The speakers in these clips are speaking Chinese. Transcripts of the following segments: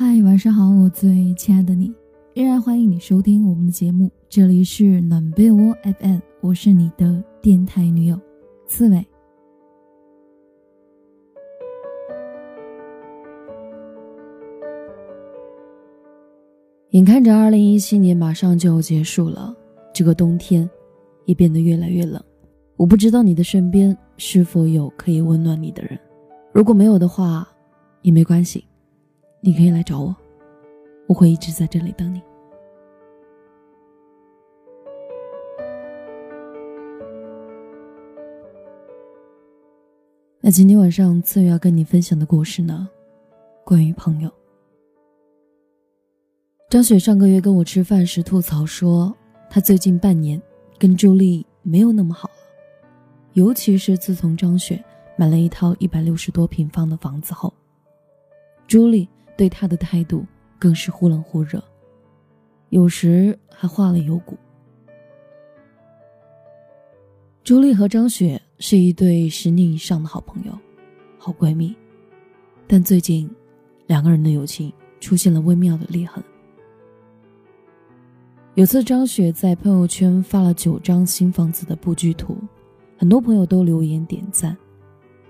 嗨，晚上好，我最亲爱的你，依然欢迎你收听我们的节目，这里是暖被窝 FM，我是你的电台女友刺猬。眼看着二零一七年马上就要结束了，这个冬天也变得越来越冷。我不知道你的身边是否有可以温暖你的人，如果没有的话，也没关系，你可以来找我，我会一直在这里等你。那今天晚上次月要跟你分享的故事呢，关于朋友。张雪上个月跟我吃饭时吐槽说，她最近半年跟朱莉没有那么好了，尤其是自从张雪买了一套一百六十多平方的房子后，朱莉对她的态度更是忽冷忽热，有时还化了有骨。朱莉和张雪是一对十年以上的好朋友、好闺蜜，但最近两个人的友情出现了微妙的裂痕。有次，张雪在朋友圈发了九张新房子的布局图，很多朋友都留言点赞，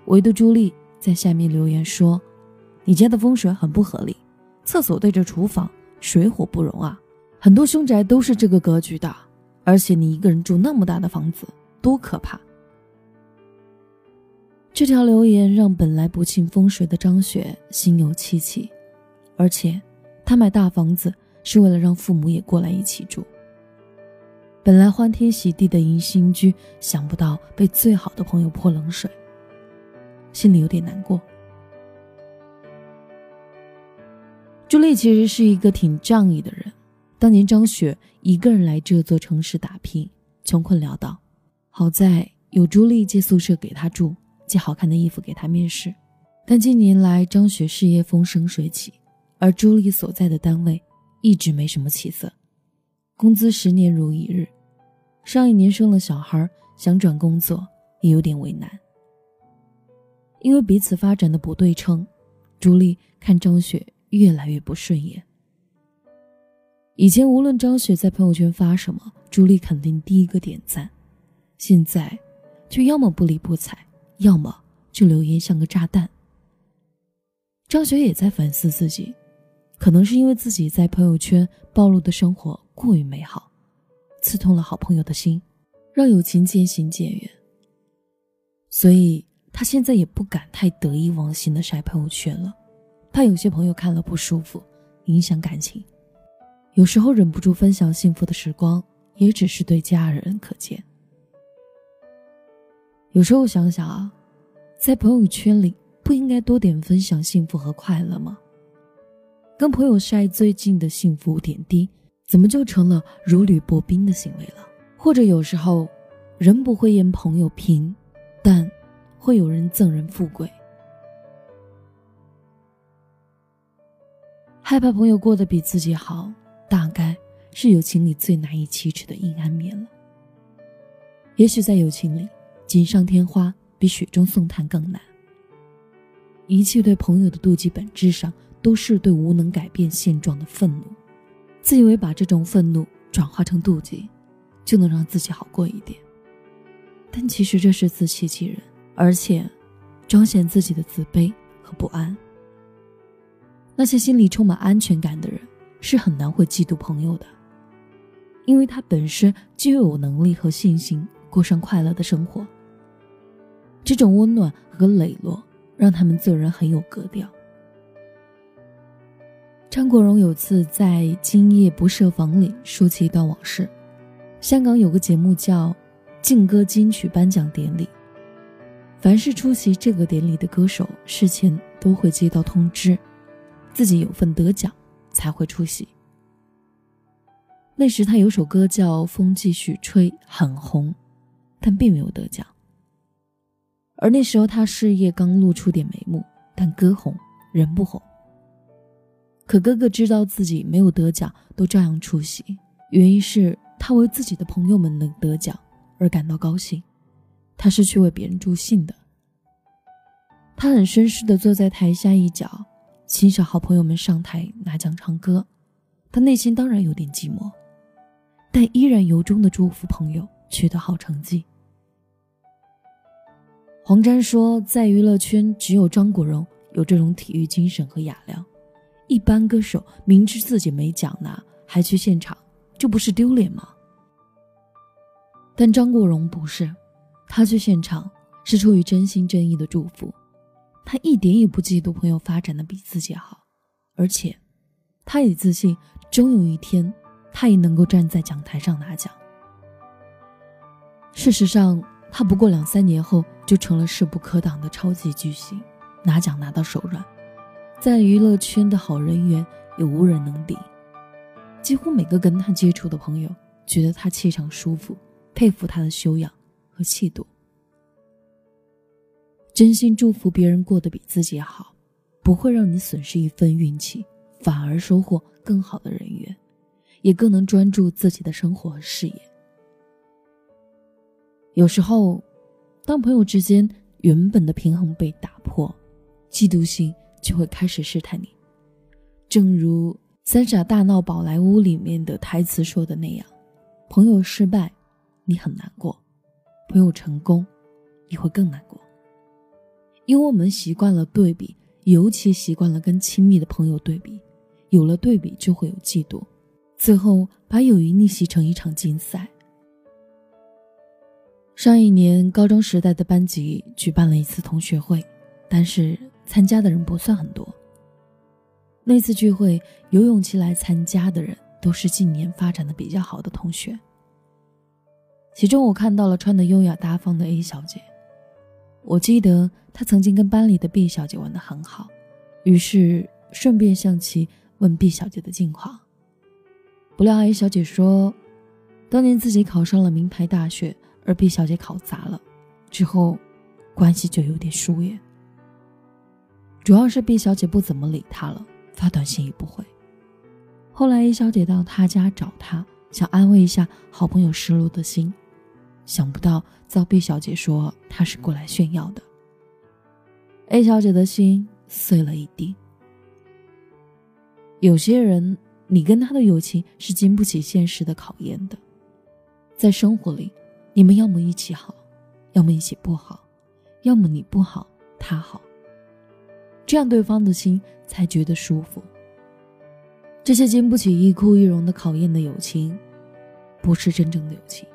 唯独朱莉在下面留言说：“你家的风水很不合理，厕所对着厨房，水火不容啊！很多凶宅都是这个格局的，而且你一个人住那么大的房子，多可怕！”这条留言让本来不信风水的张雪心有戚戚，而且她买大房子。是为了让父母也过来一起住。本来欢天喜地的迎新居，想不到被最好的朋友泼冷水，心里有点难过。朱莉其实是一个挺仗义的人。当年张雪一个人来这座城市打拼，穷困潦倒，好在有朱莉借宿舍给她住，借好看的衣服给她面试。但近年来张雪事业风生水起，而朱莉所在的单位。一直没什么起色，工资十年如一日。上一年生了小孩，想转工作也有点为难。因为彼此发展的不对称，朱莉看张雪越来越不顺眼。以前无论张雪在朋友圈发什么，朱莉肯定第一个点赞，现在却要么不理不睬，要么就留言像个炸弹。张雪也在反思自己。可能是因为自己在朋友圈暴露的生活过于美好，刺痛了好朋友的心，让友情渐行渐远。所以他现在也不敢太得意忘形的晒朋友圈了，怕有些朋友看了不舒服，影响感情。有时候忍不住分享幸福的时光，也只是对家人可见。有时候想想啊，在朋友圈里不应该多点分享幸福和快乐吗？跟朋友晒最近的幸福点滴，怎么就成了如履薄冰的行为了？或者有时候，人不会言朋友贫，但会有人赠人富贵。害怕朋友过得比自己好，大概是友情里最难以启齿的阴暗面了。也许在友情里，锦上添花比雪中送炭更难。一切对朋友的妒忌，本质上。都是对无能改变现状的愤怒，自以为把这种愤怒转化成妒忌，就能让自己好过一点。但其实这是自欺欺人，而且彰显自己的自卑和不安。那些心里充满安全感的人，是很难会嫉妒朋友的，因为他本身就有能力和信心过上快乐的生活。这种温暖和磊落，让他们做人很有格调。张国荣有次在《今夜不设防》里说起一段往事。香港有个节目叫“劲歌金曲颁奖典礼”，凡是出席这个典礼的歌手，事前都会接到通知，自己有份得奖才会出席。那时他有首歌叫《风继续吹》，很红，但并没有得奖。而那时候他事业刚露出点眉目，但歌红人不红。可哥哥知道自己没有得奖，都照样出席。原因是他为自己的朋友们能得奖而感到高兴，他是去为别人助兴的。他很绅士地坐在台下一角，欣赏好朋友们上台拿奖唱歌，他内心当然有点寂寞，但依然由衷的祝福朋友取得好成绩。黄沾说，在娱乐圈，只有张国荣有这种体育精神和雅量。一般歌手明知自己没奖拿，还去现场，这不是丢脸吗？但张国荣不是，他去现场是出于真心真意的祝福，他一点也不嫉妒朋友发展的比自己好，而且，他也自信，终有一天，他也能够站在讲台上拿奖。事实上，他不过两三年后就成了势不可挡的超级巨星，拿奖拿到手软，在娱乐圈的好人缘也无人能敌。几乎每个跟他接触的朋友觉得他气场舒服，佩服他的修养和气度。真心祝福别人过得比自己好，不会让你损失一份运气，反而收获更好的人缘，也更能专注自己的生活和事业。有时候，当朋友之间原本的平衡被打破，嫉妒心就会开始试探你。正如《三傻大闹宝莱坞》里面的台词说的那样：“朋友失败，你很难过；朋友成功，你会更难过。”因为我们习惯了对比，尤其习惯了跟亲密的朋友对比，有了对比就会有嫉妒，最后把友谊逆袭成一场竞赛。上一年高中时代的班级举办了一次同学会，但是参加的人不算很多。那次聚会有勇气来参加的人都是近年发展的比较好的同学。其中我看到了穿的优雅大方的 A 小姐，我记得她曾经跟班里的毕小姐玩得很好，于是顺便向其问毕小姐的近况。不料 A 小姐说，当年自己考上了名牌大学。而 B 小姐考砸了，之后，关系就有点疏远。主要是 B 小姐不怎么理他了，发短信也不回。后来 A 小姐到他家找他，想安慰一下好朋友失落的心，想不到遭 B 小姐说她是过来炫耀的。A 小姐的心碎了一地。有些人，你跟他的友情是经不起现实的考验的，在生活里。你们要么一起好，要么一起不好，要么你不好他好，这样对方的心才觉得舒服。这些经不起一哭一荣的考验的友情，不是真正的友情。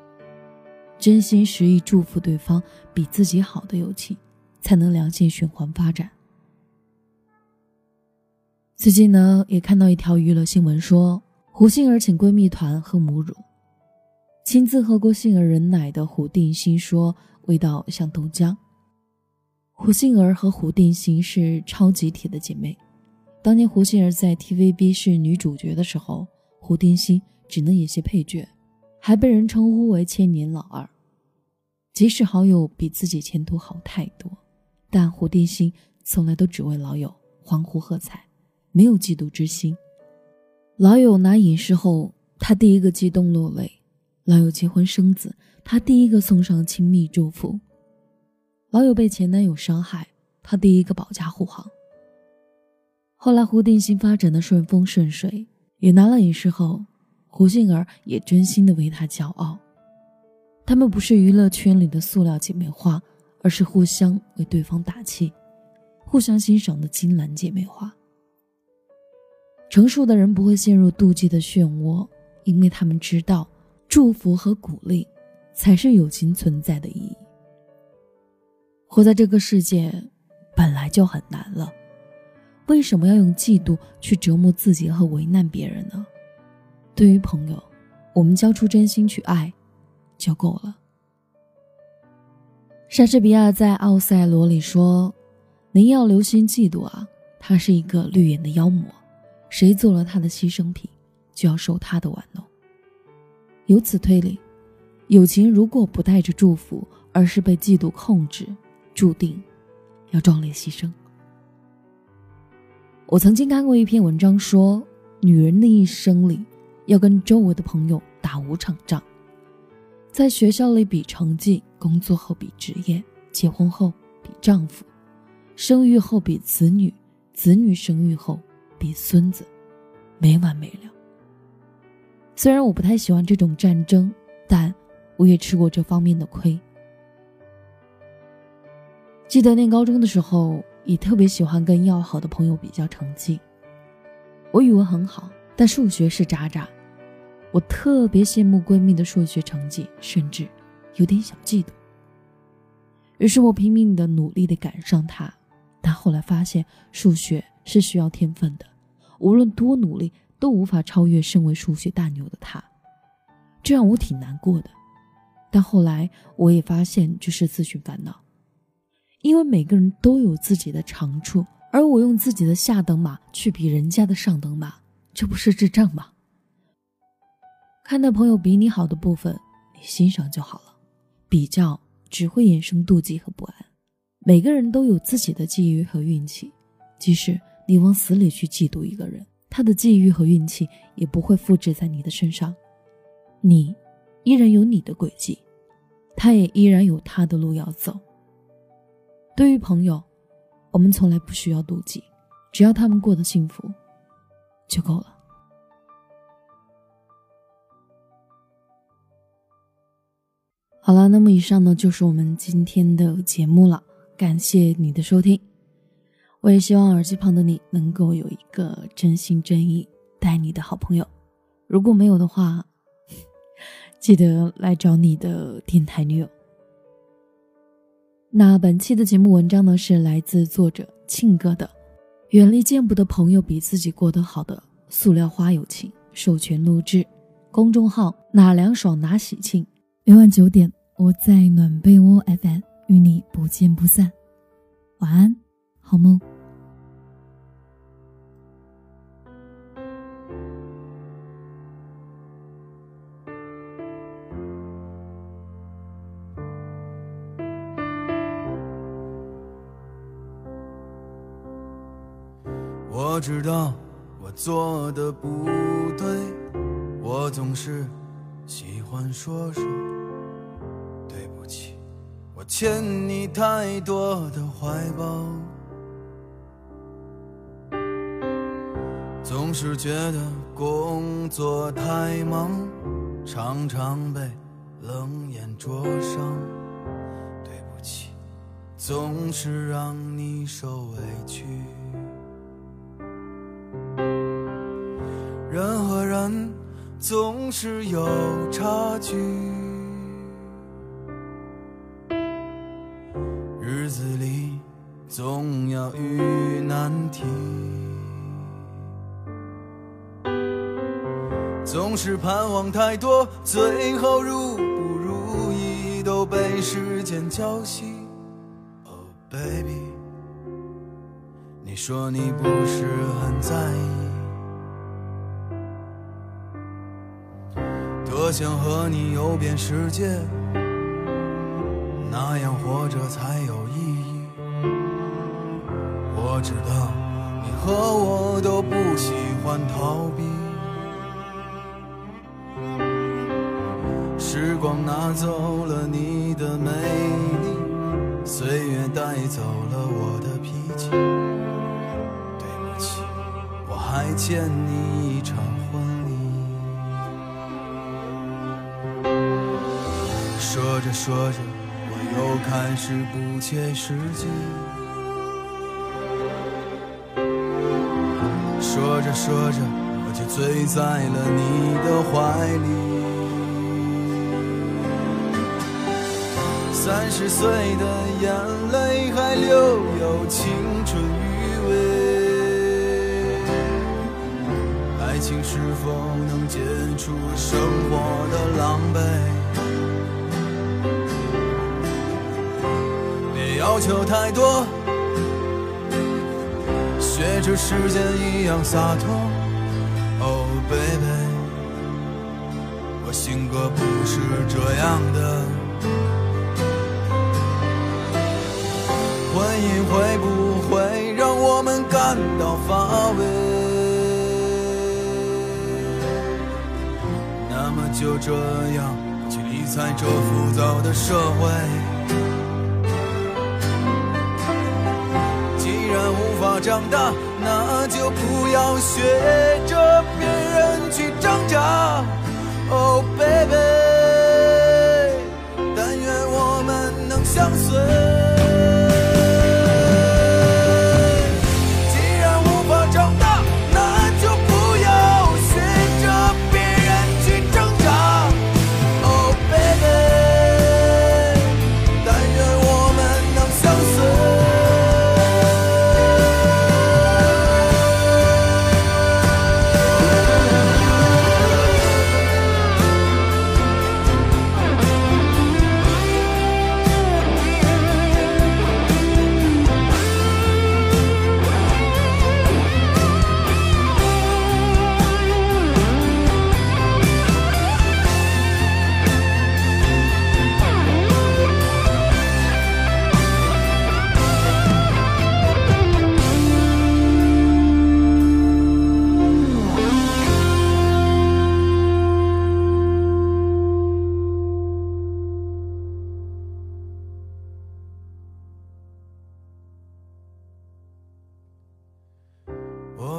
真心实意祝福对方比自己好的友情，才能良性循环发展。最近呢，也看到一条娱乐新闻，说胡杏儿请闺蜜团喝母乳。亲自喝过杏儿人奶的胡定欣说：“味道像豆浆。”胡杏儿和胡定欣是超级铁的姐妹。当年胡杏儿在 TVB 是女主角的时候，胡定欣只能演些配角，还被人称呼为“千年老二”。即使好友比自己前途好太多，但胡定欣从来都只为老友欢呼喝彩，没有嫉妒之心。老友拿影视后，他第一个激动落泪。老友结婚生子，他第一个送上亲密祝福；老友被前男友伤害，他第一个保驾护航。后来胡定欣发展的顺风顺水，也拿了影视后，胡杏儿也真心的为他骄傲。他们不是娱乐圈里的塑料姐妹花，而是互相为对方打气、互相欣赏的金兰姐妹花。成熟的人不会陷入妒忌的漩涡，因为他们知道。祝福和鼓励，才是友情存在的意义。活在这个世界，本来就很难了，为什么要用嫉妒去折磨自己和为难别人呢？对于朋友，我们交出真心去爱，就够了。莎士比亚在《奥赛罗》里说：“您要留心嫉妒啊，他是一个绿眼的妖魔，谁做了他的牺牲品，就要受他的玩弄。”由此推理，友情如果不带着祝福，而是被嫉妒控制，注定要壮烈牺牲。我曾经看过一篇文章，说女人的一生里，要跟周围的朋友打五场仗，在学校里比成绩，工作后比职业，结婚后比丈夫，生育后比子女，子女生育后比孙子没完没了。虽然我不太喜欢这种战争，但我也吃过这方面的亏。记得念高中的时候，也特别喜欢跟要好的朋友比较成绩。我语文很好，但数学是渣渣。我特别羡慕闺蜜的数学成绩，甚至有点小嫉妒。于是我拼命的努力的赶上她，但后来发现数学是需要天分的，无论多努力都无法超越身为数学大牛的她，这让我挺难过的。但后来我也发现这是自寻烦恼，因为每个人都有自己的长处，而我用自己的下等马去比人家的上等马，这不是智障吗？看到朋友比你好的部分，你欣赏就好了。比较只会衍生妒忌和不安。每个人都有自己的际遇和运气，即使你往死里去嫉妒一个人，他的际遇和运气也不会复制在你的身上。你依然有你的轨迹，他也依然有他的路要走。对于朋友，我们从来不需要妒忌，只要他们过得幸福，就够了。好了，那么以上呢就是我们今天的节目了，感谢你的收听。我也希望耳机旁的你能够有一个真心真意待你的好朋友，如果没有的话，记得来找你的电台女友。那本期的节目文章呢是来自作者庆哥的，《远离见不得朋友比自己过得好的塑料花友情》，授权录制，公众号哪凉爽哪喜庆。每晚九点，我在暖被窝 FM 与你不见不散。晚安，好梦。我知道我做的不对，我总是喜欢说说。欠你太多的怀抱，总是觉得工作太忙，常常被冷眼灼伤。对不起，总是让你受委屈。人和人总是有差距。盼望太多，最后如不如意都被时间浇熄。Oh baby，你说你不是很在意，多想和你游遍世界。那样活着才有意义。我知道你和我都不喜欢逃避。拿走了你的美丽，岁月带走了我的脾气。对不起，我还欠你一场婚礼。说着说着。我又开始不切实际，说着说着，我就醉在了你的怀里。三十岁的眼泪还留有青春余味，爱情是否能解除生活的狼狈？别要求太多，学着时间一样洒脱。Oh baby，我性格不是这样的。婚姻会不会让我们感到乏味？那么就这样去理睬这浮躁的社会。既然无法长大，那就不要学着别人去挣扎。Oh baby，但愿我们能相随。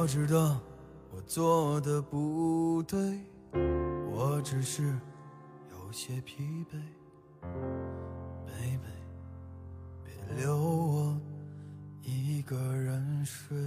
我知道我做的不对，我只是有些疲惫。baby，别留我一个人睡。